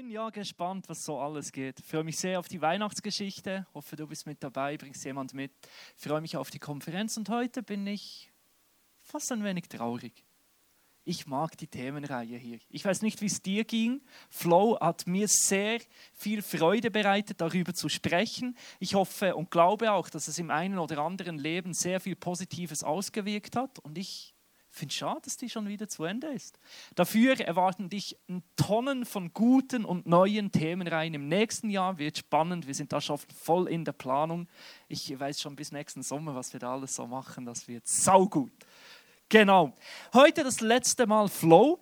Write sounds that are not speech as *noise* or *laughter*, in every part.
bin ja gespannt, was so alles geht. Ich freue mich sehr auf die Weihnachtsgeschichte. Hoffe, du bist mit dabei, bringst jemand mit. Ich freue mich auf die Konferenz und heute bin ich fast ein wenig traurig. Ich mag die Themenreihe hier. Ich weiß nicht, wie es dir ging. Flow hat mir sehr viel Freude bereitet, darüber zu sprechen. Ich hoffe und glaube auch, dass es im einen oder anderen Leben sehr viel Positives ausgewirkt hat. Und ich finde es schade, dass die schon wieder zu Ende ist. Dafür erwarten dich Tonnen von guten und neuen Themenreihen. Im nächsten Jahr wird spannend. Wir sind da schon voll in der Planung. Ich weiß schon bis nächsten Sommer, was wir da alles so machen. Das wird saugut. Genau. Heute das letzte Mal Flow.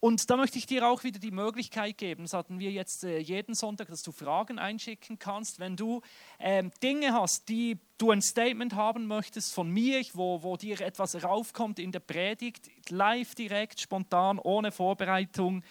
Und da möchte ich dir auch wieder die Möglichkeit geben, das hatten wir jetzt äh, jeden Sonntag, dass du Fragen einschicken kannst. Wenn du ähm, Dinge hast, die du ein Statement haben möchtest von mir, wo, wo dir etwas raufkommt in der Predigt, live, direkt, spontan, ohne Vorbereitung,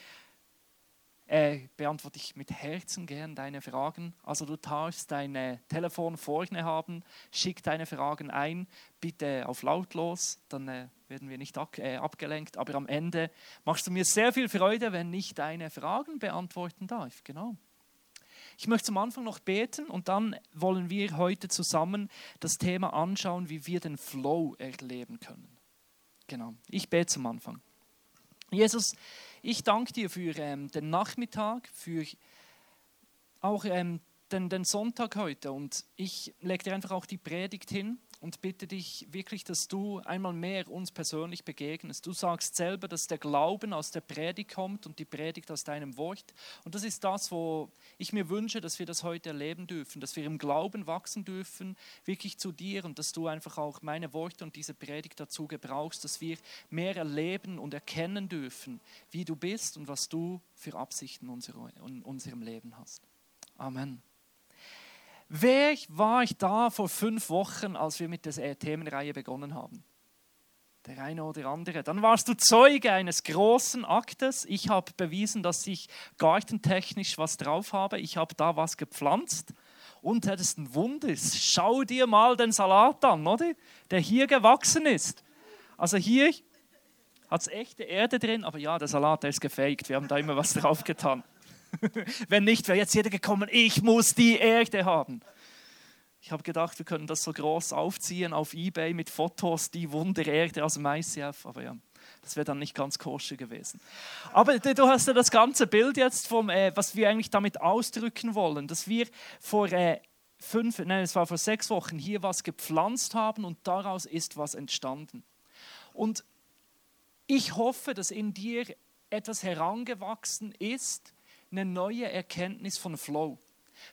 äh, beantworte ich mit Herzen gern deine Fragen. Also du darfst dein Telefon vorne haben, schick deine Fragen ein, bitte auf lautlos, dann äh, werden wir nicht ab, äh, abgelenkt. Aber am Ende machst du mir sehr viel Freude, wenn ich deine Fragen beantworten darf. Genau. Ich möchte zum Anfang noch beten und dann wollen wir heute zusammen das Thema anschauen, wie wir den Flow erleben können. Genau. Ich bete zum Anfang. Jesus, ich danke dir für ähm, den Nachmittag, für auch ähm, den, den Sonntag heute. Und ich lege dir einfach auch die Predigt hin und bitte dich wirklich, dass du einmal mehr uns persönlich begegnest. Du sagst selber, dass der Glauben aus der Predigt kommt und die Predigt aus deinem Wort. Und das ist das, wo ich mir wünsche, dass wir das heute erleben dürfen, dass wir im Glauben wachsen dürfen, wirklich zu dir und dass du einfach auch meine Worte und diese Predigt dazu gebrauchst, dass wir mehr erleben und erkennen dürfen, wie du bist und was du für Absichten in unserem Leben hast. Amen. Wer war ich da vor fünf Wochen, als wir mit der Themenreihe begonnen haben? Der eine oder andere. Dann warst du Zeuge eines großen Aktes. Ich habe bewiesen, dass ich gartentechnisch was drauf habe. Ich habe da was gepflanzt. Und das ist ein Wunder. Schau dir mal den Salat an, oder? Der hier gewachsen ist. Also hier hat es echte Erde drin, aber ja, der Salat, der ist gefaked. Wir haben da immer was *laughs* drauf getan. *laughs* Wenn nicht, wäre jetzt jeder gekommen, ich muss die Erde haben. Ich habe gedacht, wir können das so groß aufziehen auf Ebay mit Fotos, die Wundererde aus dem ICF, aber ja, das wäre dann nicht ganz koscher gewesen. Aber du hast ja das ganze Bild jetzt vom, äh, was wir eigentlich damit ausdrücken wollen, dass wir vor äh, fünf, nein, es war vor sechs Wochen hier was gepflanzt haben und daraus ist was entstanden. Und ich hoffe, dass in dir etwas herangewachsen ist, eine neue Erkenntnis von Flow.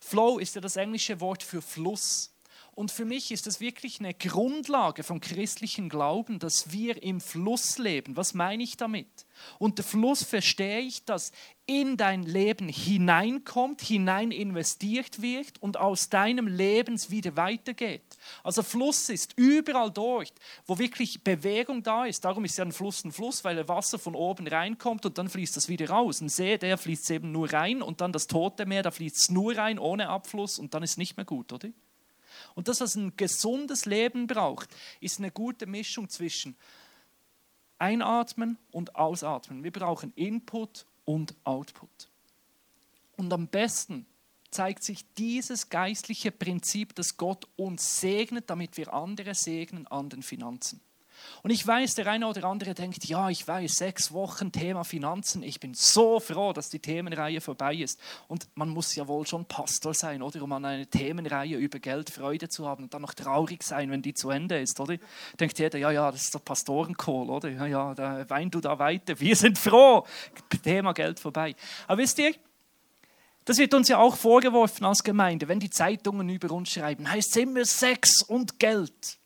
Flow ist ja das englische Wort für Fluss. Und für mich ist das wirklich eine Grundlage vom christlichen Glauben, dass wir im Fluss leben. Was meine ich damit? Unter Fluss verstehe ich, dass in dein Leben hineinkommt, hinein investiert wird und aus deinem Leben wieder weitergeht. Also Fluss ist überall dort, wo wirklich Bewegung da ist. Darum ist ja ein Fluss ein Fluss, weil Wasser von oben reinkommt und dann fließt das wieder raus. Ein See, der fließt eben nur rein und dann das Tote Meer, da fließt es nur rein ohne Abfluss und dann ist nicht mehr gut, oder? Und das, was ein gesundes Leben braucht, ist eine gute Mischung zwischen Einatmen und Ausatmen. Wir brauchen Input und Output. Und am besten zeigt sich dieses geistliche Prinzip, dass Gott uns segnet, damit wir andere segnen an den Finanzen. Und ich weiß, der eine oder andere denkt, ja, ich weiß, sechs Wochen Thema Finanzen, ich bin so froh, dass die Themenreihe vorbei ist. Und man muss ja wohl schon Pastor sein, oder, um an eine Themenreihe über Geld Freude zu haben und dann noch traurig sein, wenn die zu Ende ist, oder? Denkt jeder, ja, ja, das ist der Pastorenkohl, oder? Ja, ja, da wein du da weiter, wir sind froh, Thema Geld vorbei. Aber wisst ihr, das wird uns ja auch vorgeworfen als Gemeinde, wenn die Zeitungen über uns schreiben, heißt es immer Sex und Geld.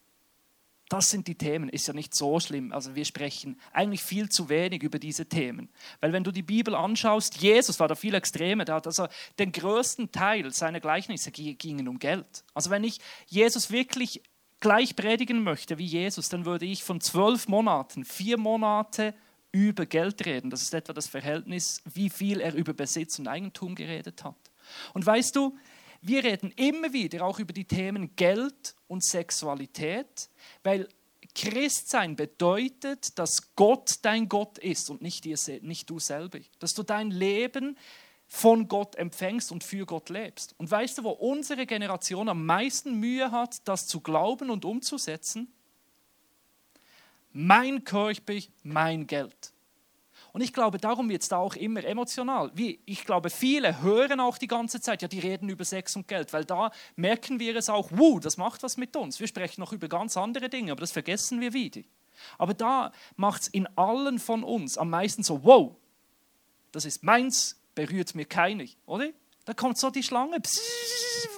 Das sind die Themen, ist ja nicht so schlimm. Also wir sprechen eigentlich viel zu wenig über diese Themen. Weil wenn du die Bibel anschaust, Jesus war da viel extremer, der hat also den größten Teil seiner Gleichnisse gingen um Geld. Also wenn ich Jesus wirklich gleich predigen möchte wie Jesus, dann würde ich von zwölf Monaten vier Monate über Geld reden. Das ist etwa das Verhältnis, wie viel er über Besitz und Eigentum geredet hat. Und weißt du, wir reden immer wieder auch über die Themen Geld und Sexualität, weil Christsein bedeutet, dass Gott dein Gott ist und nicht, dir, nicht du selber. Dass du dein Leben von Gott empfängst und für Gott lebst. Und weißt du, wo unsere Generation am meisten Mühe hat, das zu glauben und umzusetzen? Mein Körper, mein Geld. Und ich glaube, darum wird es da auch immer emotional. Wie, ich glaube, viele hören auch die ganze Zeit, ja, die reden über Sex und Geld, weil da merken wir es auch, wow, das macht was mit uns. Wir sprechen noch über ganz andere Dinge, aber das vergessen wir wieder. Aber da macht es in allen von uns am meisten so, wow, das ist meins, berührt mir keiner, oder? Da kommt so die Schlange,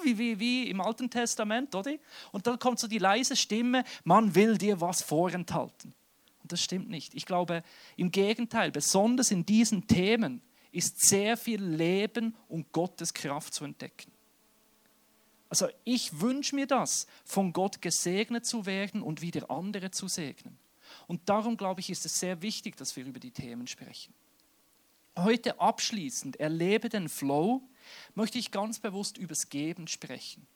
wie, wie, wie im Alten Testament, oder? Und dann kommt so die leise Stimme, man will dir was vorenthalten. Das stimmt nicht. Ich glaube, im Gegenteil, besonders in diesen Themen ist sehr viel Leben und Gottes Kraft zu entdecken. Also ich wünsche mir das, von Gott gesegnet zu werden und wieder andere zu segnen. Und darum glaube ich, ist es sehr wichtig, dass wir über die Themen sprechen. Heute abschließend, erlebe den Flow, möchte ich ganz bewusst übers Geben sprechen.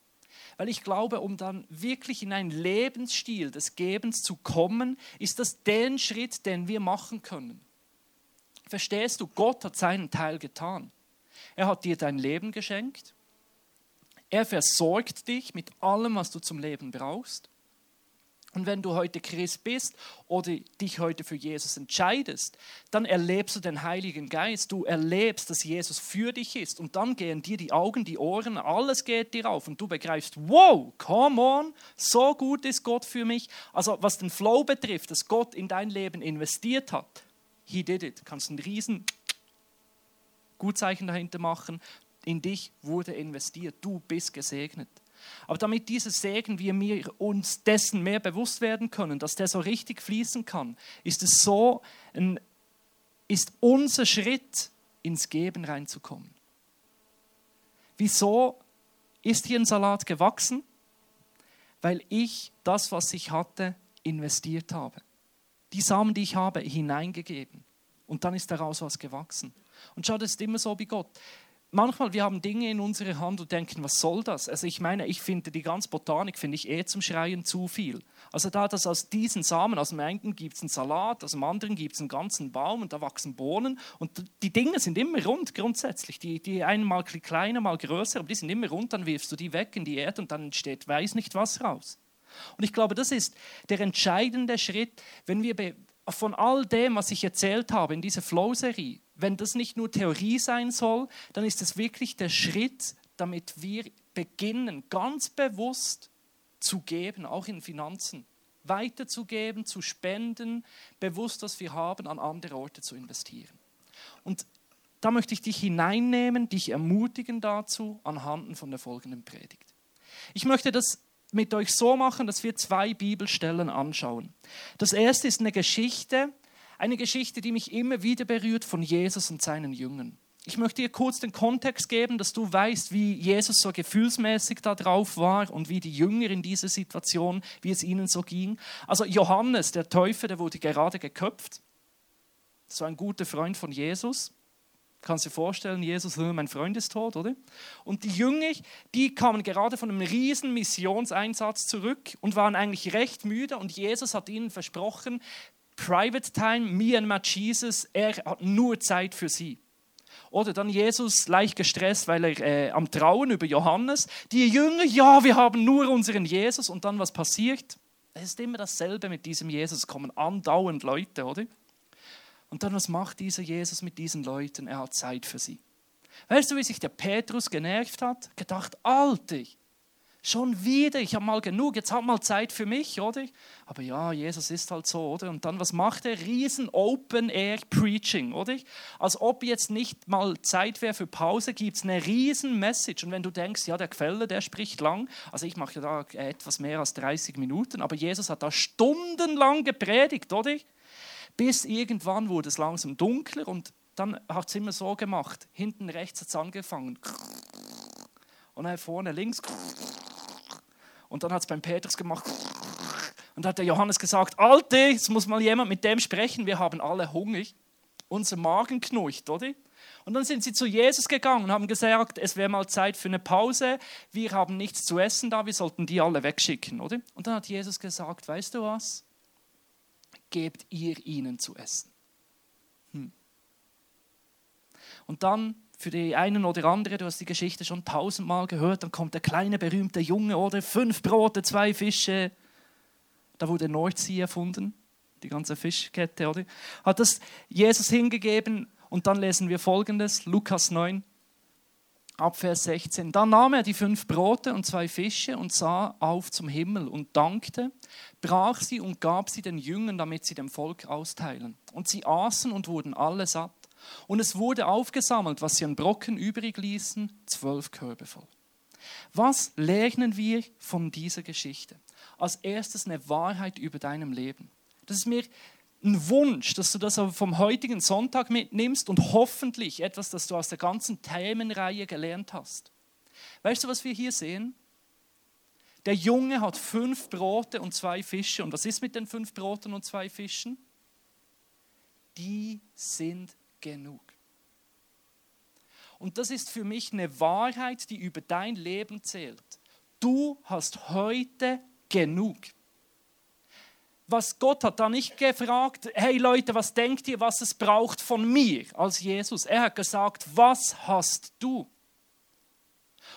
Weil ich glaube, um dann wirklich in einen Lebensstil des Gebens zu kommen, ist das der Schritt, den wir machen können. Verstehst du, Gott hat seinen Teil getan. Er hat dir dein Leben geschenkt. Er versorgt dich mit allem, was du zum Leben brauchst. Und wenn du heute Christ bist oder dich heute für Jesus entscheidest, dann erlebst du den Heiligen Geist. Du erlebst, dass Jesus für dich ist. Und dann gehen dir die Augen, die Ohren, alles geht dir auf. Und du begreifst, wow, come on, so gut ist Gott für mich. Also was den Flow betrifft, dass Gott in dein Leben investiert hat, he did it. Du kannst ein riesen Gutzeichen dahinter machen. In dich wurde investiert. Du bist gesegnet. Aber damit dieser Segen wir mir uns dessen mehr bewusst werden können, dass der so richtig fließen kann, ist es so, ein, ist unser Schritt ins Geben reinzukommen. Wieso ist hier ein Salat gewachsen? Weil ich das, was ich hatte, investiert habe. Die Samen, die ich habe, hineingegeben. Und dann ist daraus was gewachsen. Und schau, das ist immer so wie Gott manchmal, wir haben Dinge in unserer Hand und denken, was soll das? Also ich meine, ich finde die ganze Botanik, finde ich eh zum Schreien zu viel. Also da, dass aus diesen Samen, aus dem einen gibt es einen Salat, aus dem anderen gibt es einen ganzen Baum und da wachsen Bohnen und die Dinge sind immer rund grundsätzlich. Die, die einen mal kleiner, mal größer, aber die sind immer rund, dann wirfst du die weg in die Erde und dann entsteht weiß nicht was raus. Und ich glaube, das ist der entscheidende Schritt, wenn wir von all dem, was ich erzählt habe in dieser Flow-Serie, wenn das nicht nur Theorie sein soll, dann ist es wirklich der Schritt, damit wir beginnen, ganz bewusst zu geben, auch in Finanzen, weiterzugeben, zu spenden, bewusst, was wir haben, an andere Orte zu investieren. Und da möchte ich dich hineinnehmen, dich ermutigen dazu, anhand von der folgenden Predigt. Ich möchte das mit euch so machen, dass wir zwei Bibelstellen anschauen. Das erste ist eine Geschichte, eine Geschichte, die mich immer wieder berührt von Jesus und seinen Jüngern. Ich möchte dir kurz den Kontext geben, dass du weißt, wie Jesus so gefühlsmäßig da drauf war und wie die Jünger in dieser Situation, wie es ihnen so ging. Also Johannes, der Täufer, der wurde gerade geköpft. So ein guter Freund von Jesus. Kannst du dir vorstellen, Jesus, mein Freund ist tot, oder? Und die Jünger, die kamen gerade von einem riesen Missionseinsatz zurück und waren eigentlich recht müde und Jesus hat ihnen versprochen, Private Time, me and my Jesus, er hat nur Zeit für sie. Oder dann Jesus leicht gestresst, weil er äh, am Trauen über Johannes. Die Jünger, ja, wir haben nur unseren Jesus. Und dann was passiert? Es ist immer dasselbe mit diesem Jesus. Es kommen andauernd Leute, oder? Und dann was macht dieser Jesus mit diesen Leuten? Er hat Zeit für sie. Weißt du, wie sich der Petrus genervt hat? Gedacht, Alter, Schon wieder, ich habe mal genug, jetzt hat mal Zeit für mich, oder? Aber ja, Jesus ist halt so, oder? Und dann, was macht er? Riesen Open-Air-Preaching, oder? Als ob jetzt nicht mal Zeit wäre für Pause, gibt es eine riesen Message. Und wenn du denkst, ja, der Quelle, der spricht lang, also ich mache ja da etwas mehr als 30 Minuten, aber Jesus hat da stundenlang gepredigt, oder? Bis irgendwann wurde es langsam dunkler und dann hat es immer so gemacht. Hinten rechts hat es angefangen. Und dann vorne links und dann hat es beim Petrus gemacht. Und hat der Johannes gesagt, Alte, jetzt muss mal jemand mit dem sprechen, wir haben alle Hunger. Unser Magen knurcht, oder? Und dann sind sie zu Jesus gegangen und haben gesagt, es wäre mal Zeit für eine Pause, wir haben nichts zu essen da, wir sollten die alle wegschicken, oder? Und dann hat Jesus gesagt, weißt du was? Gebt ihr ihnen zu essen. Hm. Und dann für die einen oder andere, du hast die Geschichte schon tausendmal gehört, dann kommt der kleine berühmte Junge oder fünf Brote, zwei Fische. Da wurde Nordsee erfunden, die ganze Fischkette, oder? Hat das Jesus hingegeben und dann lesen wir folgendes, Lukas 9, ab Vers 16. Dann nahm er die fünf Brote und zwei Fische und sah auf zum Himmel und dankte, brach sie und gab sie den Jüngern, damit sie dem Volk austeilen. Und sie aßen und wurden alle satt. Und es wurde aufgesammelt, was sie an Brocken übrig ließen, zwölf Körbe voll. Was lernen wir von dieser Geschichte? Als erstes eine Wahrheit über deinem Leben. Das ist mir ein Wunsch, dass du das vom heutigen Sonntag mitnimmst und hoffentlich etwas, das du aus der ganzen Themenreihe gelernt hast. Weißt du, was wir hier sehen? Der Junge hat fünf Brote und zwei Fische. Und was ist mit den fünf Broten und zwei Fischen? Die sind genug. Und das ist für mich eine Wahrheit, die über dein Leben zählt. Du hast heute genug was Gott hat da nicht gefragt, hey Leute, was denkt ihr, was es braucht von mir als Jesus? Er hat gesagt, was hast du?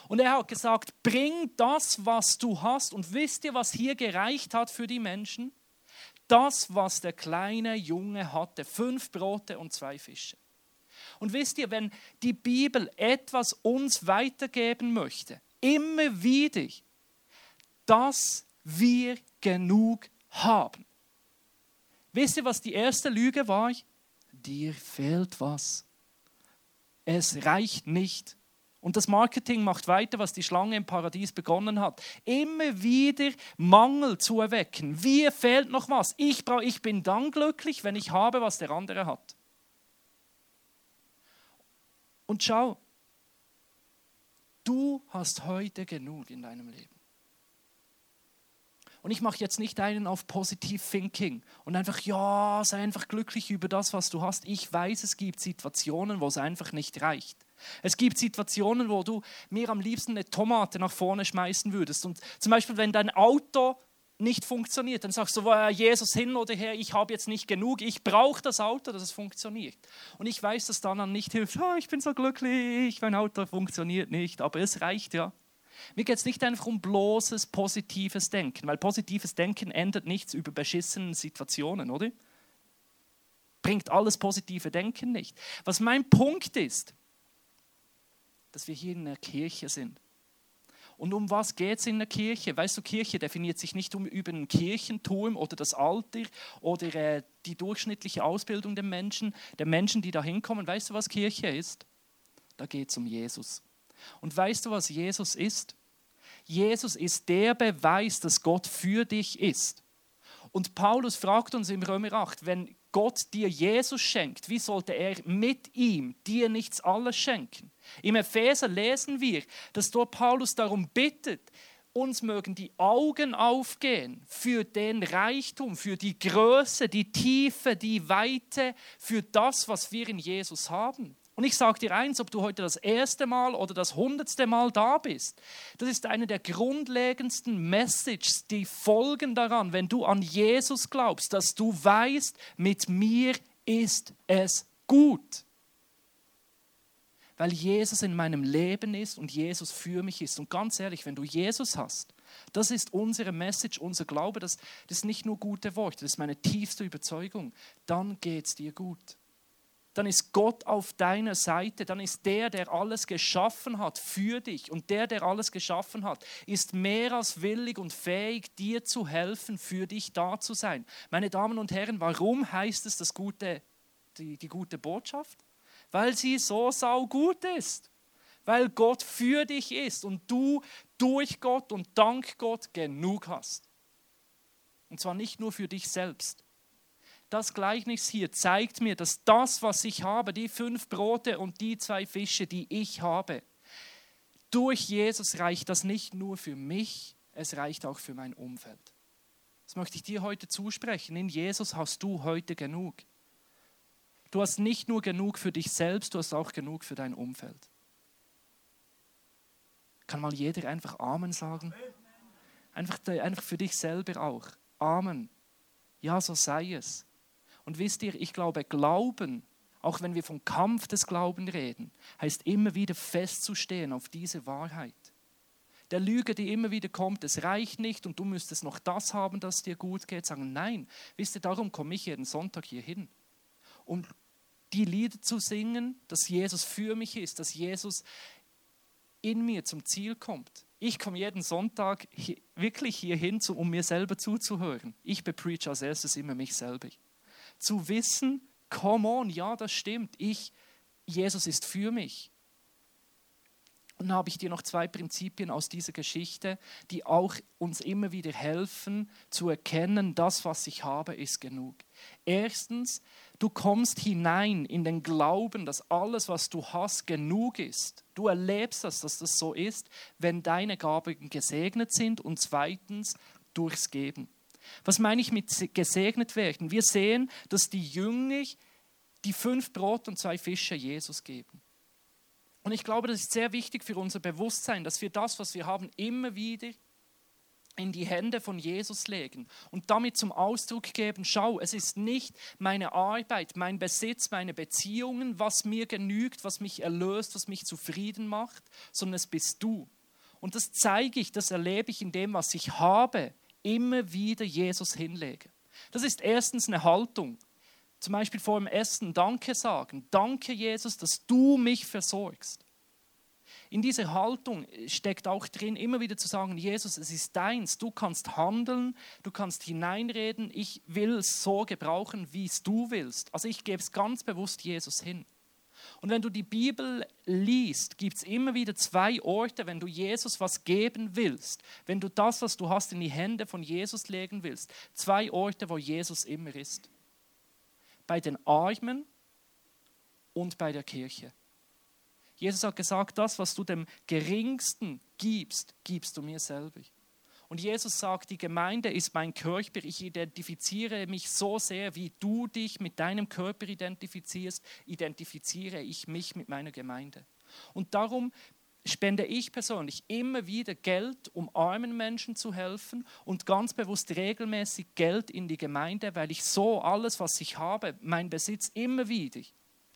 Und er hat gesagt, bring das, was du hast. Und wisst ihr, was hier gereicht hat für die Menschen? Das, was der kleine Junge hatte, fünf Brote und zwei Fische. Und wisst ihr, wenn die Bibel etwas uns weitergeben möchte, immer wieder, dass wir genug haben. Wisst ihr, was die erste Lüge war? Dir fehlt was. Es reicht nicht. Und das Marketing macht weiter, was die Schlange im Paradies begonnen hat. Immer wieder Mangel zu erwecken. Mir fehlt noch was. Ich, brauch, ich bin dann glücklich, wenn ich habe, was der andere hat. Und schau, du hast heute genug in deinem Leben. Und ich mache jetzt nicht einen auf Positive Thinking und einfach, ja, sei einfach glücklich über das, was du hast. Ich weiß, es gibt Situationen, wo es einfach nicht reicht. Es gibt Situationen, wo du mir am liebsten eine Tomate nach vorne schmeißen würdest. Und zum Beispiel, wenn dein Auto nicht funktioniert, dann sagst du, Jesus hin oder her, ich habe jetzt nicht genug, ich brauche das Auto, dass es funktioniert. Und ich weiß, dass dann nicht hilft, oh, ich bin so glücklich, mein Auto funktioniert nicht, aber es reicht ja. Mir geht es nicht einfach um bloßes positives Denken, weil positives Denken ändert nichts über beschissene Situationen, oder? Bringt alles positive Denken nicht. Was mein Punkt ist, dass wir hier in der Kirche sind. Und um was geht es in der Kirche? Weißt du, Kirche definiert sich nicht um, über ein Kirchentum oder das Alter oder äh, die durchschnittliche Ausbildung der Menschen, der Menschen, die da hinkommen. Weißt du, was Kirche ist? Da geht es um Jesus. Und weißt du, was Jesus ist? Jesus ist der Beweis, dass Gott für dich ist. Und Paulus fragt uns im Römer 8, wenn Gott dir Jesus schenkt, wie sollte er mit ihm dir nichts alles schenken? Im Epheser lesen wir, dass dort Paulus darum bittet, uns mögen die Augen aufgehen für den Reichtum, für die Größe, die Tiefe, die Weite, für das, was wir in Jesus haben. Und ich sage dir eins, ob du heute das erste Mal oder das hundertste Mal da bist, das ist eine der grundlegendsten Messages, die folgen daran, wenn du an Jesus glaubst, dass du weißt, mit mir ist es gut. Weil Jesus in meinem Leben ist und Jesus für mich ist. Und ganz ehrlich, wenn du Jesus hast, das ist unsere Message, unser Glaube, das, das ist nicht nur gute Worte, das ist meine tiefste Überzeugung, dann geht es dir gut dann ist Gott auf deiner Seite, dann ist der, der alles geschaffen hat für dich und der, der alles geschaffen hat, ist mehr als willig und fähig, dir zu helfen, für dich da zu sein. Meine Damen und Herren, warum heißt es das gute, die, die gute Botschaft? Weil sie so saugut ist. Weil Gott für dich ist und du durch Gott und dank Gott genug hast. Und zwar nicht nur für dich selbst, das Gleichnis hier zeigt mir, dass das, was ich habe, die fünf Brote und die zwei Fische, die ich habe, durch Jesus reicht das nicht nur für mich, es reicht auch für mein Umfeld. Das möchte ich dir heute zusprechen. In Jesus hast du heute genug. Du hast nicht nur genug für dich selbst, du hast auch genug für dein Umfeld. Kann mal jeder einfach Amen sagen? Einfach, einfach für dich selber auch. Amen. Ja, so sei es. Und wisst ihr, ich glaube, Glauben auch wenn wir vom Kampf des Glaubens reden, heißt immer wieder festzustehen auf diese Wahrheit. Der Lüge, die immer wieder kommt, es reicht nicht und du müsstest noch das haben, das dir gut geht, sagen, nein, wisst ihr, darum komme ich jeden Sonntag hier hin. Um die Lieder zu singen, dass Jesus für mich ist, dass Jesus in mir zum Ziel kommt. Ich komme jeden Sonntag hier, wirklich hier hin, um mir selber zuzuhören. Ich bepreach als erstes immer mich selber. Zu wissen, come on, ja, das stimmt. Ich, Jesus ist für mich. Und dann habe ich dir noch zwei Prinzipien aus dieser Geschichte, die auch uns immer wieder helfen zu erkennen, das, was ich habe, ist genug. Erstens, du kommst hinein in den Glauben, dass alles, was du hast, genug ist. Du erlebst das, dass das so ist, wenn deine Gaben gesegnet sind. Und zweitens, durchs Geben. Was meine ich mit gesegnet werden? Wir sehen, dass die Jünger die fünf Brot und zwei Fische Jesus geben. Und ich glaube, das ist sehr wichtig für unser Bewusstsein, dass wir das, was wir haben, immer wieder in die Hände von Jesus legen und damit zum Ausdruck geben, schau, es ist nicht meine Arbeit, mein Besitz, meine Beziehungen, was mir genügt, was mich erlöst, was mich zufrieden macht, sondern es bist du. Und das zeige ich, das erlebe ich in dem, was ich habe, immer wieder Jesus hinlege. Das ist erstens eine Haltung. Zum Beispiel vor dem Essen Danke sagen. Danke, Jesus, dass du mich versorgst. In dieser Haltung steckt auch drin, immer wieder zu sagen, Jesus, es ist deins, du kannst handeln, du kannst hineinreden, ich will es so gebrauchen, wie es du willst. Also ich gebe es ganz bewusst Jesus hin. Und wenn du die Bibel liest, gibt es immer wieder zwei Orte, wenn du Jesus was geben willst, wenn du das, was du hast, in die Hände von Jesus legen willst, zwei Orte, wo Jesus immer ist bei den Armen und bei der Kirche. Jesus hat gesagt, das, was du dem Geringsten gibst, gibst du mir selber. Und Jesus sagt, die Gemeinde ist mein Körper. Ich identifiziere mich so sehr, wie du dich mit deinem Körper identifizierst, identifiziere ich mich mit meiner Gemeinde. Und darum spende ich persönlich immer wieder Geld, um armen Menschen zu helfen und ganz bewusst regelmäßig Geld in die Gemeinde, weil ich so alles, was ich habe, mein Besitz immer wieder,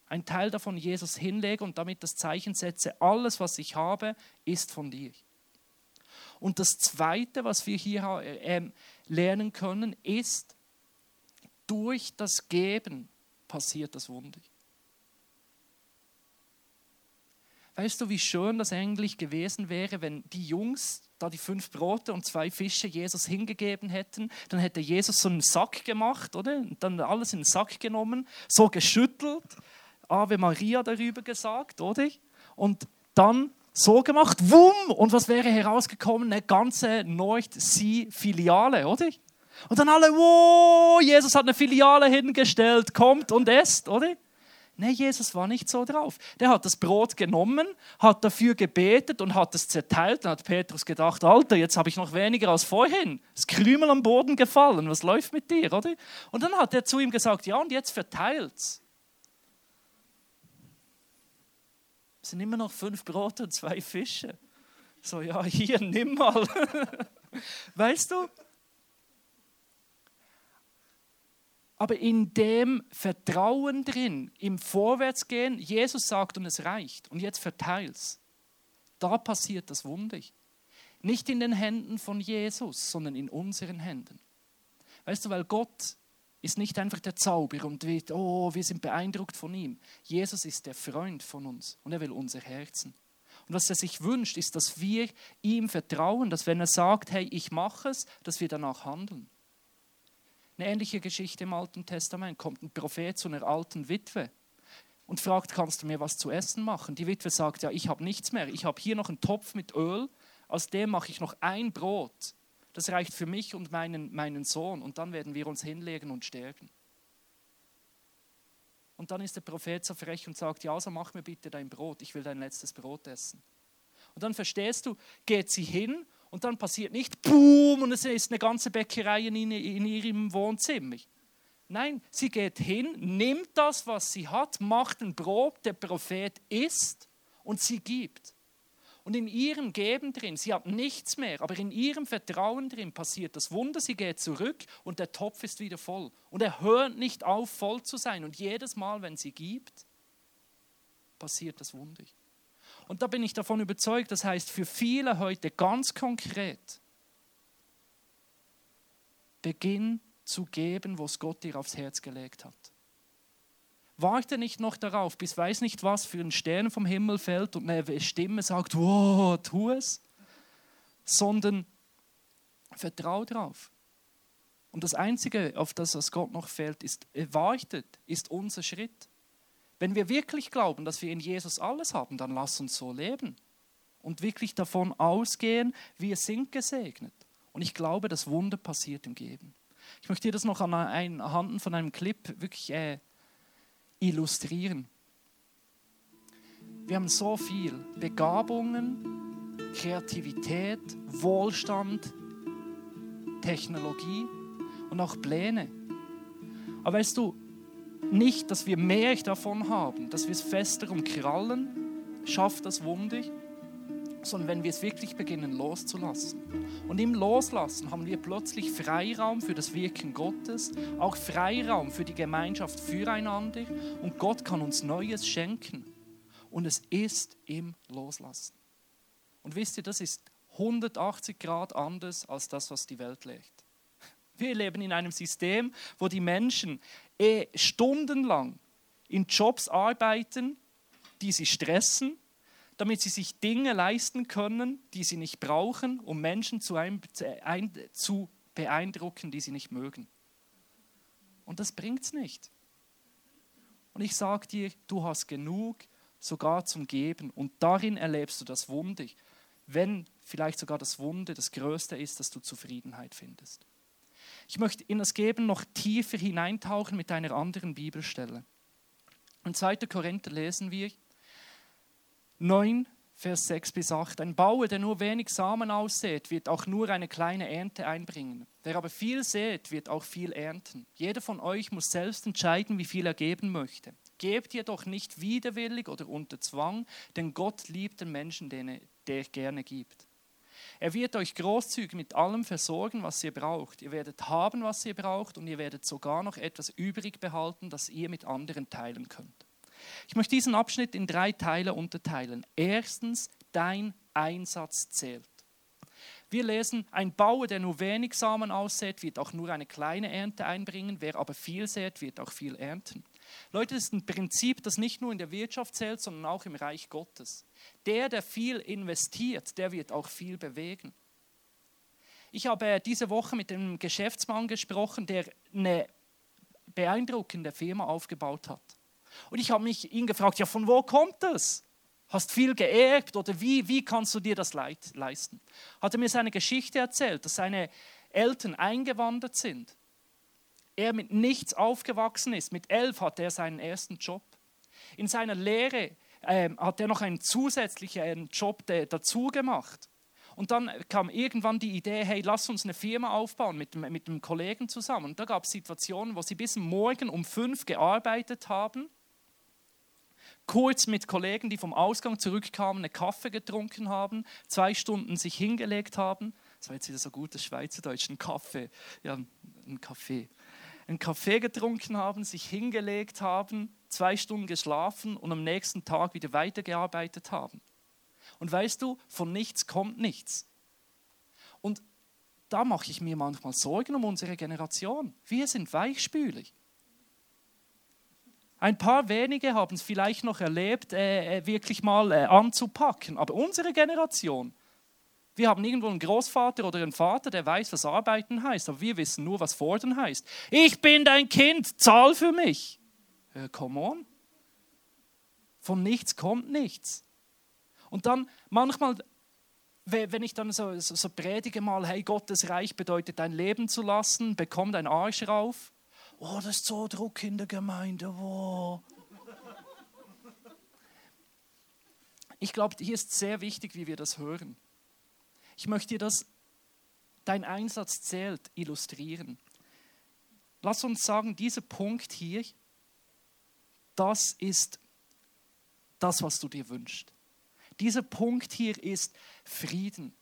ein Teil davon Jesus hinlege und damit das Zeichen setze, alles, was ich habe, ist von dir. Und das Zweite, was wir hier äh, lernen können, ist, durch das Geben passiert das Wunder. Weißt du, wie schön das eigentlich gewesen wäre, wenn die Jungs da die fünf Brote und zwei Fische Jesus hingegeben hätten, dann hätte Jesus so einen Sack gemacht, oder? Und dann alles in den Sack genommen, so geschüttelt, Ave Maria darüber gesagt, oder? Und dann so gemacht, wumm, und was wäre herausgekommen? Eine ganze Nordsee-Filiale, oder? Und dann alle, wow, Jesus hat eine Filiale hingestellt, kommt und esst, oder? Nein, Jesus war nicht so drauf. Der hat das Brot genommen, hat dafür gebetet und hat es zerteilt. Dann hat Petrus gedacht, Alter, jetzt habe ich noch weniger als vorhin. Das Krümel am Boden gefallen. Was läuft mit dir, oder? Und dann hat er zu ihm gesagt, ja, und jetzt verteilt's. Es sind immer noch fünf Brote und zwei Fische. So, ja, *laughs* hier, nimm mal. *laughs* weißt du, aber in dem Vertrauen drin, im Vorwärtsgehen, Jesus sagt und es reicht und jetzt verteil's. Da passiert das Wunder. Nicht in den Händen von Jesus, sondern in unseren Händen. Weißt du, weil Gott ist nicht einfach der Zauberer und wird, oh, wir sind beeindruckt von ihm. Jesus ist der Freund von uns und er will unser Herzen. Und was er sich wünscht, ist, dass wir ihm vertrauen, dass wenn er sagt, hey, ich mache es, dass wir danach handeln. Eine ähnliche Geschichte im Alten Testament. Kommt ein Prophet zu einer alten Witwe und fragt, kannst du mir was zu essen machen? Die Witwe sagt, ja, ich habe nichts mehr. Ich habe hier noch einen Topf mit Öl, aus dem mache ich noch ein Brot. Das reicht für mich und meinen, meinen Sohn und dann werden wir uns hinlegen und sterben. Und dann ist der Prophet so frech und sagt, ja, so mach mir bitte dein Brot, ich will dein letztes Brot essen. Und dann verstehst du, geht sie hin und dann passiert nicht Boom und es ist eine ganze Bäckerei in, in ihrem Wohnzimmer. Nein, sie geht hin, nimmt das, was sie hat, macht ein Brot, der Prophet isst und sie gibt. Und in ihrem Geben drin, sie hat nichts mehr, aber in ihrem Vertrauen drin passiert das Wunder. Sie geht zurück und der Topf ist wieder voll. Und er hört nicht auf, voll zu sein. Und jedes Mal, wenn sie gibt, passiert das Wunder. Und da bin ich davon überzeugt, das heißt für viele heute ganz konkret, beginn zu geben, was Gott dir aufs Herz gelegt hat. Warte nicht noch darauf, bis weiß nicht was für ein Stern vom Himmel fällt und eine Stimme sagt, wow, tu es, sondern vertrau drauf. Und das Einzige, auf das was Gott noch fällt, ist, wartet, ist unser Schritt. Wenn wir wirklich glauben, dass wir in Jesus alles haben, dann lass uns so leben und wirklich davon ausgehen, wir sind gesegnet. Und ich glaube, das Wunder passiert im Geben. Ich möchte dir das noch anhand von einem Clip wirklich äh, illustrieren. Wir haben so viel Begabungen, Kreativität, Wohlstand, Technologie und auch Pläne. Aber weißt du, nicht, dass wir mehr davon haben, dass wir es fester umkrallen, schafft das Wunder, sondern wenn wir es wirklich beginnen loszulassen. Und im Loslassen haben wir plötzlich Freiraum für das Wirken Gottes, auch Freiraum für die Gemeinschaft füreinander und Gott kann uns Neues schenken. Und es ist im Loslassen. Und wisst ihr, das ist 180 Grad anders als das, was die Welt lehrt. Wir leben in einem System, wo die Menschen eh stundenlang in Jobs arbeiten, die sie stressen, damit sie sich Dinge leisten können, die sie nicht brauchen, um Menschen zu, ein, zu beeindrucken, die sie nicht mögen. Und das bringt es nicht. Und ich sage dir, du hast genug sogar zum Geben. Und darin erlebst du das Wunder, wenn vielleicht sogar das Wunder das Größte ist, dass du Zufriedenheit findest. Ich möchte in das Geben noch tiefer hineintauchen mit einer anderen Bibelstelle. In 2. Korinther lesen wir, 9, Vers 6 bis 8. Ein Bauer, der nur wenig Samen aussät, wird auch nur eine kleine Ernte einbringen. Wer aber viel sät, wird auch viel ernten. Jeder von euch muss selbst entscheiden, wie viel er geben möchte. Gebt jedoch nicht widerwillig oder unter Zwang, denn Gott liebt den Menschen, den er, der gerne gibt. Er wird euch großzügig mit allem versorgen, was ihr braucht. Ihr werdet haben, was ihr braucht, und ihr werdet sogar noch etwas übrig behalten, das ihr mit anderen teilen könnt. Ich möchte diesen Abschnitt in drei Teile unterteilen. Erstens, dein Einsatz zählt. Wir lesen, ein Bauer, der nur wenig Samen aussät, wird auch nur eine kleine Ernte einbringen. Wer aber viel sät, wird auch viel ernten. Leute, das ist ein Prinzip, das nicht nur in der Wirtschaft zählt, sondern auch im Reich Gottes. Der, der viel investiert, der wird auch viel bewegen. Ich habe diese Woche mit einem Geschäftsmann gesprochen, der eine beeindruckende Firma aufgebaut hat. Und ich habe mich ihn gefragt, ja, von wo kommt das? Hast viel geerbt oder wie, wie kannst du dir das leisten? Hat er mir seine Geschichte erzählt, dass seine Eltern eingewandert sind. Er mit nichts aufgewachsen ist. Mit elf hatte er seinen ersten Job. In seiner Lehre äh, hat er noch einen zusätzlichen Job dazu gemacht. Und dann kam irgendwann die Idee, hey, lass uns eine Firma aufbauen mit, mit einem Kollegen zusammen. Und da gab es Situationen, wo sie bis morgen um fünf gearbeitet haben kurz mit Kollegen, die vom Ausgang zurückkamen, einen Kaffee getrunken haben, zwei Stunden sich hingelegt haben. Das war jetzt wieder so gutes Schweizerdeutsch, ein Kaffee, ja, ein Kaffee. Einen Kaffee getrunken haben, sich hingelegt haben, zwei Stunden geschlafen und am nächsten Tag wieder weitergearbeitet haben. Und weißt du, von nichts kommt nichts. Und da mache ich mir manchmal Sorgen um unsere Generation. Wir sind weichspülig. Ein paar wenige haben es vielleicht noch erlebt, äh, äh, wirklich mal äh, anzupacken. Aber unsere Generation, wir haben irgendwo einen Großvater oder einen Vater, der weiß, was arbeiten heißt, aber wir wissen nur, was fordern heißt. Ich bin dein Kind, zahl für mich. Äh, come on. Von nichts kommt nichts. Und dann manchmal, wenn ich dann so, so, so predige mal, hey, Gottes Reich bedeutet dein Leben zu lassen, bekomm dein Arsch rauf oh, das ist so Druck in der Gemeinde. Oh. Ich glaube, hier ist sehr wichtig, wie wir das hören. Ich möchte dir das, dein Einsatz zählt, illustrieren. Lass uns sagen, dieser Punkt hier, das ist das, was du dir wünschst. Dieser Punkt hier ist Frieden,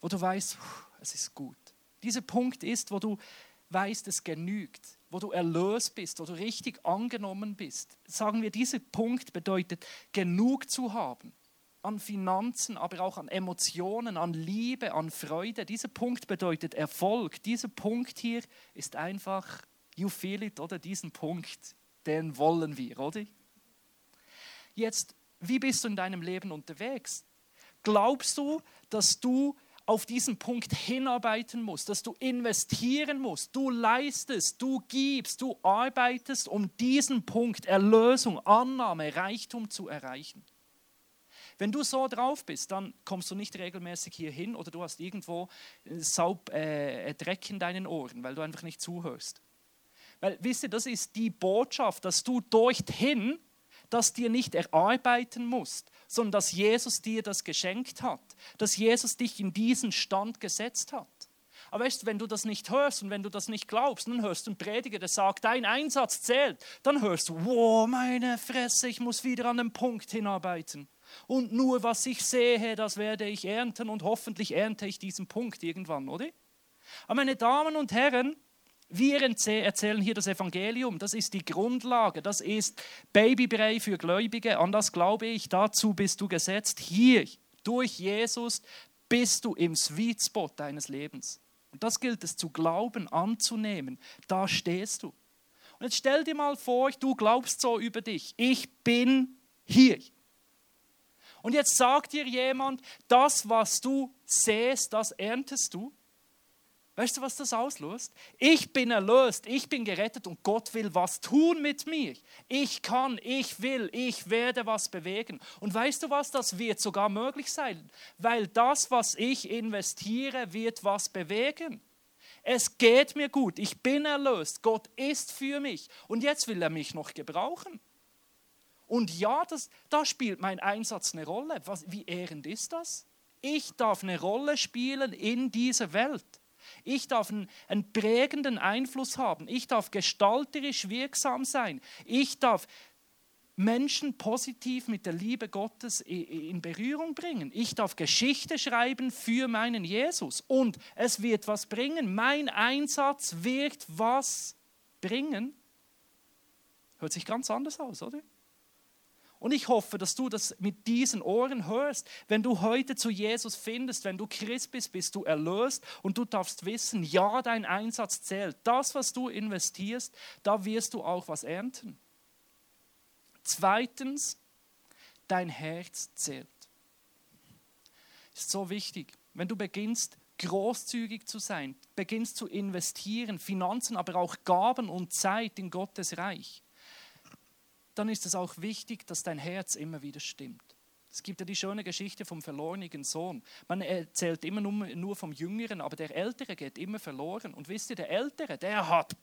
wo du weißt, es ist gut. Dieser Punkt ist, wo du weißt, es genügt, wo du erlöst bist, wo du richtig angenommen bist. Sagen wir, dieser Punkt bedeutet, genug zu haben an Finanzen, aber auch an Emotionen, an Liebe, an Freude. Dieser Punkt bedeutet Erfolg. Dieser Punkt hier ist einfach, you feel it, oder? Diesen Punkt, den wollen wir, oder? Jetzt, wie bist du in deinem Leben unterwegs? Glaubst du, dass du auf diesen Punkt hinarbeiten musst, dass du investieren musst, du leistest, du gibst, du arbeitest, um diesen Punkt Erlösung, Annahme, Reichtum zu erreichen. Wenn du so drauf bist, dann kommst du nicht regelmäßig hier hin oder du hast irgendwo Saub, äh, Dreck in deinen Ohren, weil du einfach nicht zuhörst. Weil, wisst ihr, das ist die Botschaft, dass du dorthin das dir nicht erarbeiten musst, sondern dass Jesus dir das geschenkt hat, dass Jesus dich in diesen Stand gesetzt hat. Aber weißt du, wenn du das nicht hörst und wenn du das nicht glaubst, dann hörst du einen Prediger, der sagt, dein Einsatz zählt. Dann hörst du, wow, meine Fresse, ich muss wieder an den Punkt hinarbeiten. Und nur was ich sehe, das werde ich ernten und hoffentlich ernte ich diesen Punkt irgendwann, oder? Aber meine Damen und Herren, wir erzählen hier das Evangelium, das ist die Grundlage, das ist Babybrei für Gläubige, an das glaube ich, dazu bist du gesetzt. Hier, durch Jesus, bist du im Sweet Spot deines Lebens. Und das gilt es zu glauben, anzunehmen. Da stehst du. Und jetzt stell dir mal vor, du glaubst so über dich. Ich bin hier. Und jetzt sagt dir jemand, das, was du säst, das erntest du. Weißt du, was das auslöst? Ich bin erlöst, ich bin gerettet und Gott will was tun mit mir. Ich kann, ich will, ich werde was bewegen. Und weißt du was, das wird sogar möglich sein, weil das, was ich investiere, wird was bewegen. Es geht mir gut, ich bin erlöst, Gott ist für mich und jetzt will er mich noch gebrauchen. Und ja, das, da spielt mein Einsatz eine Rolle. Was, wie ehrend ist das? Ich darf eine Rolle spielen in dieser Welt. Ich darf einen, einen prägenden Einfluss haben. Ich darf gestalterisch wirksam sein. Ich darf Menschen positiv mit der Liebe Gottes in Berührung bringen. Ich darf Geschichte schreiben für meinen Jesus und es wird was bringen. Mein Einsatz wird was bringen. Hört sich ganz anders aus, oder? Und ich hoffe, dass du das mit diesen Ohren hörst. Wenn du heute zu Jesus findest, wenn du Christ bist, bist du erlöst und du darfst wissen, ja, dein Einsatz zählt. Das, was du investierst, da wirst du auch was ernten. Zweitens, dein Herz zählt. Ist so wichtig. Wenn du beginnst, großzügig zu sein, beginnst zu investieren, Finanzen, aber auch Gaben und Zeit in Gottes Reich, dann ist es auch wichtig, dass dein Herz immer wieder stimmt. Es gibt ja die schöne Geschichte vom verlorenen Sohn. Man erzählt immer nur, vom Jüngeren, aber der Ältere geht immer verloren. Und wisst ihr, der Ältere, der hat,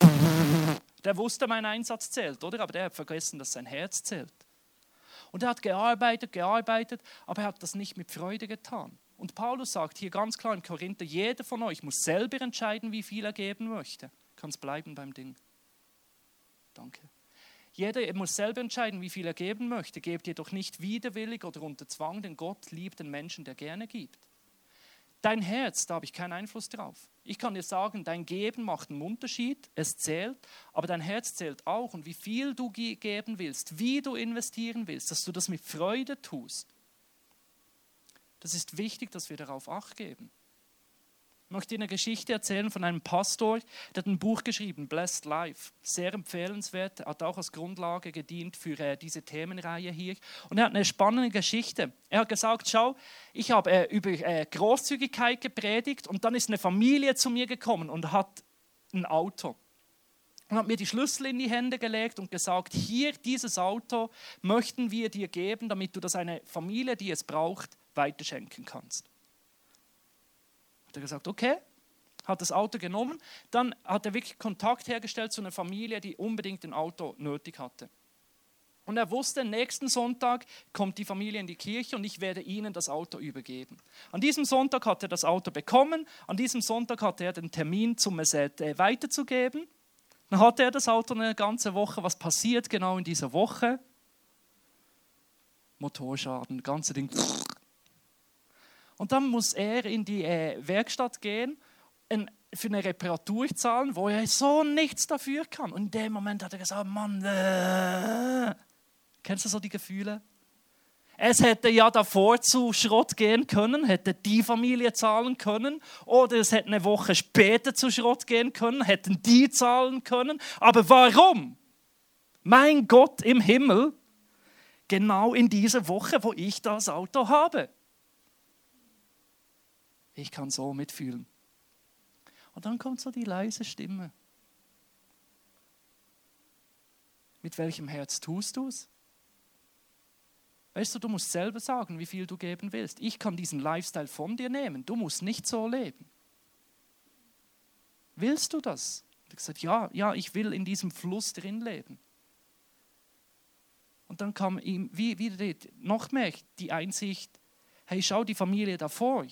*laughs* der wusste, mein Einsatz zählt, oder? Aber der hat vergessen, dass sein Herz zählt. Und er hat gearbeitet, gearbeitet, aber er hat das nicht mit Freude getan. Und Paulus sagt hier ganz klar in Korinther, jeder von euch muss selber entscheiden, wie viel er geben möchte. Kann es bleiben beim Ding. Danke. Jeder muss selber entscheiden, wie viel er geben möchte. Gebt jedoch nicht widerwillig oder unter Zwang, denn Gott liebt den Menschen, der gerne gibt. Dein Herz, da habe ich keinen Einfluss drauf. Ich kann dir sagen, dein Geben macht einen Unterschied, es zählt, aber dein Herz zählt auch. Und wie viel du geben willst, wie du investieren willst, dass du das mit Freude tust, das ist wichtig, dass wir darauf acht geben. Ich möchte Ihnen eine Geschichte erzählen von einem Pastor, der hat ein Buch geschrieben, Blessed Life. Sehr empfehlenswert, hat auch als Grundlage gedient für äh, diese Themenreihe hier. Und er hat eine spannende Geschichte. Er hat gesagt, schau, ich habe äh, über äh, Großzügigkeit gepredigt und dann ist eine Familie zu mir gekommen und hat ein Auto. Und hat mir die Schlüssel in die Hände gelegt und gesagt, hier dieses Auto möchten wir dir geben, damit du das einer Familie, die es braucht, weiterschenken kannst. Hat er gesagt, okay, hat das Auto genommen, dann hat er wirklich Kontakt hergestellt zu einer Familie, die unbedingt ein Auto nötig hatte. Und er wusste, nächsten Sonntag kommt die Familie in die Kirche und ich werde ihnen das Auto übergeben. An diesem Sonntag hat er das Auto bekommen, an diesem Sonntag hatte er den Termin, zum es äh, weiterzugeben. Dann hatte er das Auto eine ganze Woche. Was passiert genau in dieser Woche? Motorschaden, ganze Ding. Und dann muss er in die äh, Werkstatt gehen, ein, für eine Reparatur zahlen, wo er so nichts dafür kann. Und in dem Moment hat er gesagt, Mann, äh. kennst du so die Gefühle? Es hätte ja davor zu Schrott gehen können, hätte die Familie zahlen können, oder es hätte eine Woche später zu Schrott gehen können, hätten die zahlen können. Aber warum? Mein Gott im Himmel, genau in dieser Woche, wo ich das Auto habe. Ich kann so mitfühlen. Und dann kommt so die leise Stimme. Mit welchem Herz tust du es? Weißt du, du musst selber sagen, wie viel du geben willst. Ich kann diesen Lifestyle von dir nehmen. Du musst nicht so leben. Willst du das? Er hat gesagt, ja, ja, ich will in diesem Fluss drin leben. Und dann kam ihm wie, wieder noch mehr die Einsicht, hey, schau die Familie davor,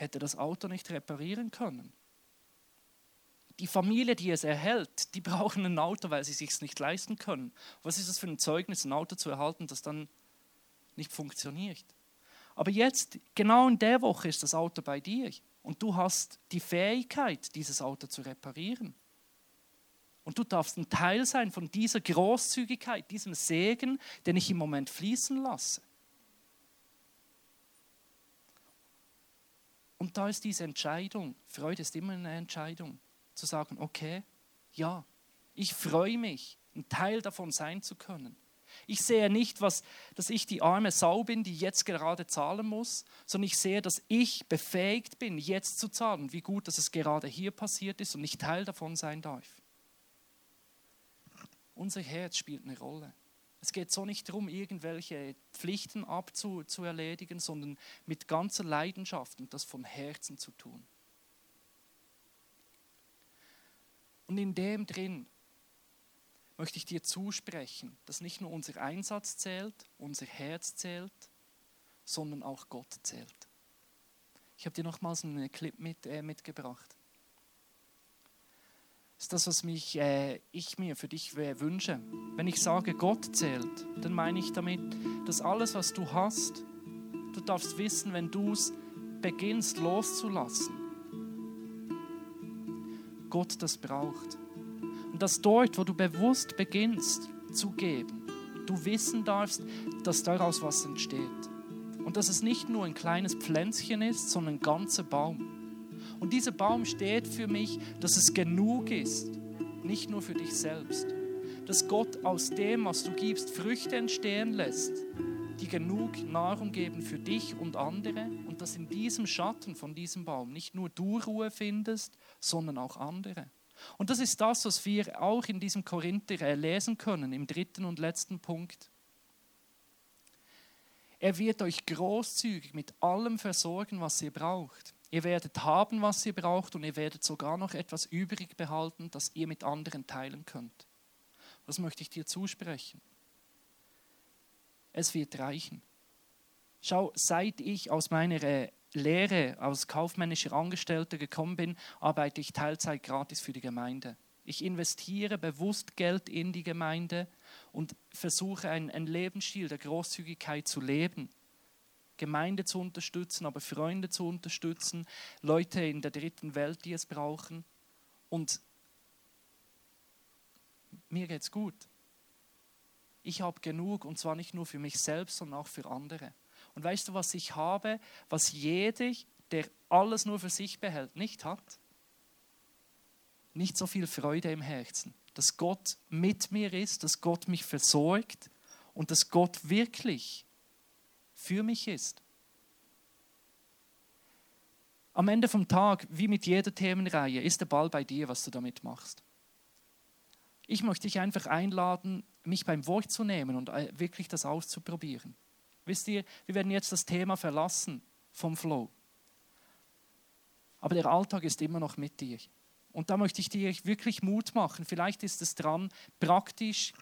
hätte das Auto nicht reparieren können. Die Familie, die es erhält, die brauchen ein Auto, weil sie es sich nicht leisten können. Was ist das für ein Zeugnis, ein Auto zu erhalten, das dann nicht funktioniert. Aber jetzt, genau in der Woche ist das Auto bei dir und du hast die Fähigkeit, dieses Auto zu reparieren. Und du darfst ein Teil sein von dieser Großzügigkeit, diesem Segen, den ich im Moment fließen lasse. Und da ist diese Entscheidung, Freude ist immer eine Entscheidung, zu sagen, okay, ja, ich freue mich, ein Teil davon sein zu können. Ich sehe nicht, was, dass ich die arme Sau bin, die jetzt gerade zahlen muss, sondern ich sehe, dass ich befähigt bin, jetzt zu zahlen. Wie gut, dass es gerade hier passiert ist und ich Teil davon sein darf. Unser Herz spielt eine Rolle. Es geht so nicht darum, irgendwelche Pflichten abzuerledigen, sondern mit ganzer Leidenschaft und das von Herzen zu tun. Und in dem drin möchte ich dir zusprechen, dass nicht nur unser Einsatz zählt, unser Herz zählt, sondern auch Gott zählt. Ich habe dir nochmals einen Clip mit, äh, mitgebracht. Ist das, was mich, äh, ich mir für dich äh, wünsche. Wenn ich sage, Gott zählt, dann meine ich damit, dass alles, was du hast, du darfst wissen, wenn du es beginnst loszulassen, Gott das braucht dass dort, wo du bewusst beginnst zu geben, du wissen darfst, dass daraus was entsteht. Und dass es nicht nur ein kleines Pflänzchen ist, sondern ein ganzer Baum. Und dieser Baum steht für mich, dass es genug ist, nicht nur für dich selbst. Dass Gott aus dem, was du gibst, Früchte entstehen lässt, die genug Nahrung geben für dich und andere. Und dass in diesem Schatten von diesem Baum nicht nur du Ruhe findest, sondern auch andere. Und das ist das, was wir auch in diesem Korinther äh, lesen können, im dritten und letzten Punkt. Er wird euch großzügig mit allem versorgen, was ihr braucht. Ihr werdet haben, was ihr braucht, und ihr werdet sogar noch etwas übrig behalten, das ihr mit anderen teilen könnt. Das möchte ich dir zusprechen. Es wird reichen. Schau, seit ich aus meiner äh, Lehre als kaufmännischer Angestellter gekommen bin, arbeite ich Teilzeit gratis für die Gemeinde. Ich investiere bewusst Geld in die Gemeinde und versuche einen, einen Lebensstil der Großzügigkeit zu leben. Gemeinde zu unterstützen, aber Freunde zu unterstützen, Leute in der dritten Welt, die es brauchen. Und mir geht's gut. Ich habe genug und zwar nicht nur für mich selbst, sondern auch für andere. Und weißt du, was ich habe, was jeder, der alles nur für sich behält, nicht hat? Nicht so viel Freude im Herzen. Dass Gott mit mir ist, dass Gott mich versorgt und dass Gott wirklich für mich ist. Am Ende vom Tag, wie mit jeder Themenreihe, ist der Ball bei dir, was du damit machst. Ich möchte dich einfach einladen, mich beim Wort zu nehmen und äh, wirklich das auszuprobieren. Wisst ihr, wir werden jetzt das Thema verlassen vom Flow. Aber der Alltag ist immer noch mit dir. Und da möchte ich dir wirklich Mut machen. Vielleicht ist es dran, praktisch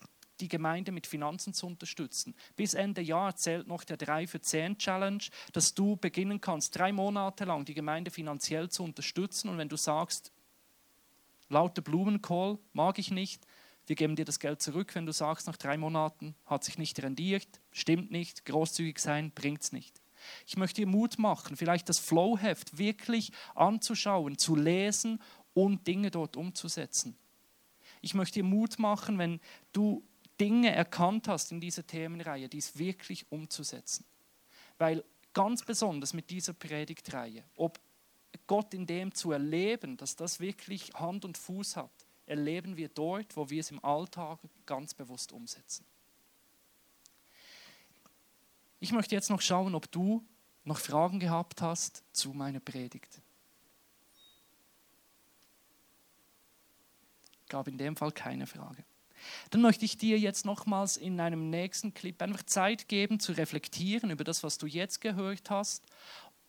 die Gemeinde mit Finanzen zu unterstützen. Bis Ende Jahr zählt noch der 3 für 10 Challenge, dass du beginnen kannst, drei Monate lang die Gemeinde finanziell zu unterstützen. Und wenn du sagst, lauter Blumenkohl mag ich nicht, wir geben dir das Geld zurück, wenn du sagst, nach drei Monaten hat sich nicht rendiert, stimmt nicht, großzügig sein bringt es nicht. Ich möchte dir Mut machen, vielleicht das Flowheft wirklich anzuschauen, zu lesen und Dinge dort umzusetzen. Ich möchte dir Mut machen, wenn du Dinge erkannt hast in dieser Themenreihe, dies wirklich umzusetzen. Weil ganz besonders mit dieser Predigtreihe, ob Gott in dem zu erleben, dass das wirklich Hand und Fuß hat, erleben wir dort, wo wir es im Alltag ganz bewusst umsetzen. Ich möchte jetzt noch schauen, ob du noch Fragen gehabt hast zu meiner Predigt. Gab in dem Fall keine Frage. Dann möchte ich dir jetzt nochmals in einem nächsten Clip einfach Zeit geben, zu reflektieren über das, was du jetzt gehört hast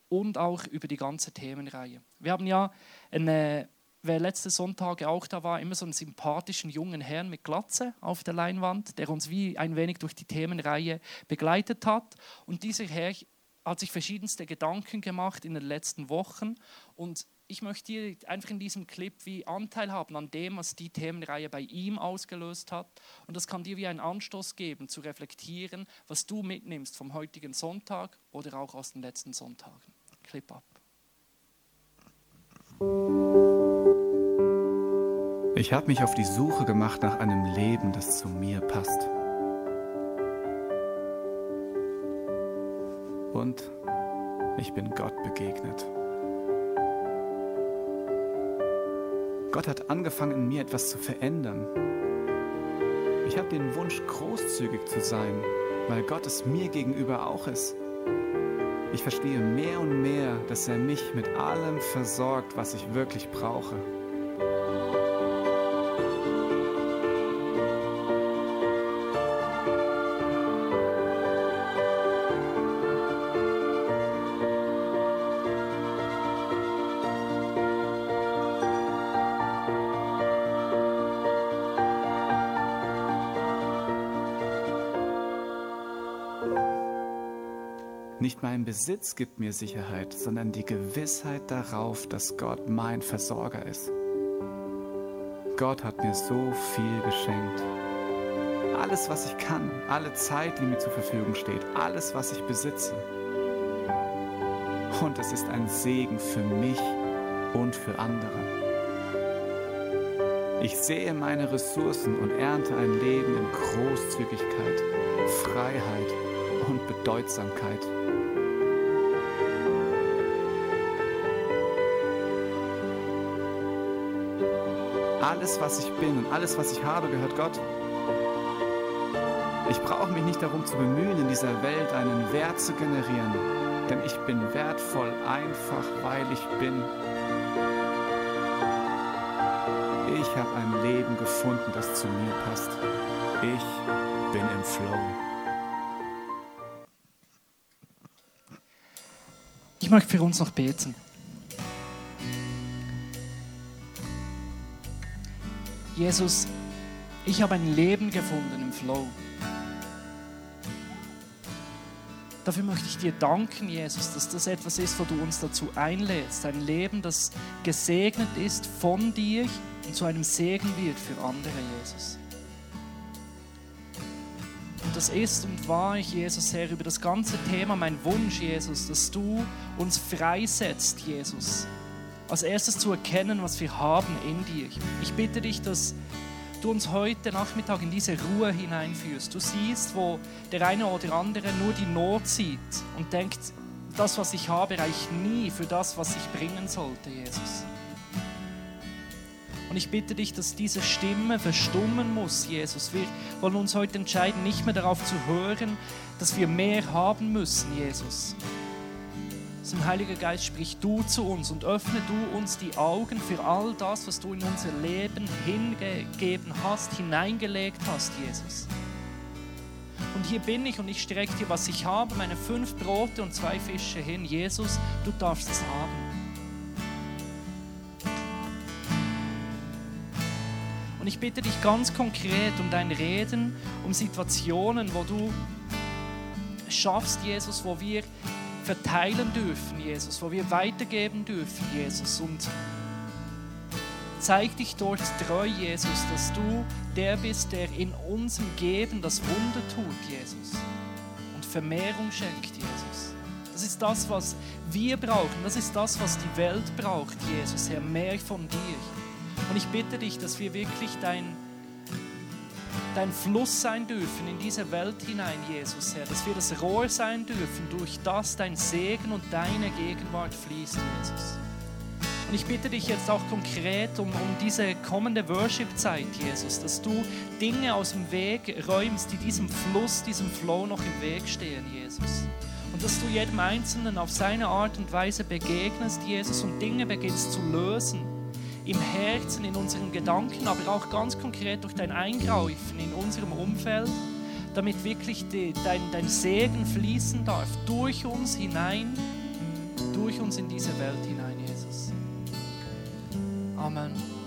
und auch über die ganze Themenreihe. Wir haben ja, eine, wer letzte Sonntage auch da war, immer so einen sympathischen jungen Herrn mit Glatze auf der Leinwand, der uns wie ein wenig durch die Themenreihe begleitet hat. Und dieser Herr hat sich verschiedenste Gedanken gemacht in den letzten Wochen und ich möchte dir einfach in diesem Clip wie Anteil haben an dem, was die Themenreihe bei ihm ausgelöst hat. Und das kann dir wie einen Anstoß geben, zu reflektieren, was du mitnimmst vom heutigen Sonntag oder auch aus den letzten Sonntagen. Clip ab. Ich habe mich auf die Suche gemacht nach einem Leben, das zu mir passt. Und ich bin Gott begegnet. Gott hat angefangen, in mir etwas zu verändern. Ich habe den Wunsch, großzügig zu sein, weil Gott es mir gegenüber auch ist. Ich verstehe mehr und mehr, dass er mich mit allem versorgt, was ich wirklich brauche. Besitz gibt mir Sicherheit, sondern die Gewissheit darauf, dass Gott mein Versorger ist. Gott hat mir so viel geschenkt. Alles, was ich kann, alle Zeit, die mir zur Verfügung steht, alles, was ich besitze. Und es ist ein Segen für mich und für andere. Ich sehe meine Ressourcen und ernte ein Leben in Großzügigkeit, Freiheit und Bedeutsamkeit. Alles, was ich bin und alles, was ich habe, gehört Gott. Ich brauche mich nicht darum zu bemühen, in dieser Welt einen Wert zu generieren, denn ich bin wertvoll einfach, weil ich bin. Ich habe ein Leben gefunden, das zu mir passt. Ich bin im Flow. Ich möchte für uns noch beten. Jesus, ich habe ein Leben gefunden im Flow. Dafür möchte ich dir danken, Jesus, dass das etwas ist, wo du uns dazu einlädst. Ein Leben, das gesegnet ist von dir und zu einem Segen wird für andere, Jesus. Und das ist und war ich, Jesus, Herr, über das ganze Thema mein Wunsch, Jesus, dass du uns freisetzt, Jesus, als erstes zu erkennen, was wir haben in dir. Ich bitte dich, dass du uns heute Nachmittag in diese Ruhe hineinführst. Du siehst, wo der eine oder andere nur die Not sieht und denkt, das, was ich habe, reicht nie für das, was ich bringen sollte, Jesus. Und ich bitte dich, dass diese Stimme verstummen muss, Jesus. Wir wollen uns heute entscheiden, nicht mehr darauf zu hören, dass wir mehr haben müssen, Jesus, zum Heiliger Geist, sprich du zu uns und öffne du uns die Augen für all das, was du in unser Leben hingegeben hast, hineingelegt hast, Jesus. Und hier bin ich und ich strecke dir, was ich habe, meine fünf Brote und zwei Fische hin. Jesus, du darfst es haben. Und ich bitte dich ganz konkret um dein Reden, um Situationen, wo du schaffst, Jesus, wo wir verteilen dürfen, Jesus, wo wir weitergeben dürfen, Jesus. Und Zeig dich dort treu, Jesus, dass du der bist, der in unserem Geben das Wunder tut, Jesus. Und Vermehrung schenkt, Jesus. Das ist das, was wir brauchen. Das ist das, was die Welt braucht, Jesus, Herr. Mehr von dir. Und ich bitte dich, dass wir wirklich dein dein Fluss sein dürfen in diese Welt hinein, Jesus, Herr. Dass wir das Rohr sein dürfen, durch das dein Segen und deine Gegenwart fließt, Jesus. Und ich bitte dich jetzt auch konkret um, um diese kommende Worship-Zeit, Jesus, dass du Dinge aus dem Weg räumst, die diesem Fluss, diesem Flow noch im Weg stehen, Jesus. Und dass du jedem Einzelnen auf seine Art und Weise begegnest, Jesus, und Dinge beginnst zu lösen im Herzen, in unseren Gedanken, aber auch ganz konkret durch dein Eingreifen in unserem Umfeld, damit wirklich die, dein, dein Segen fließen darf durch uns hinein, durch uns in diese Welt hinein, Jesus. Amen. Amen.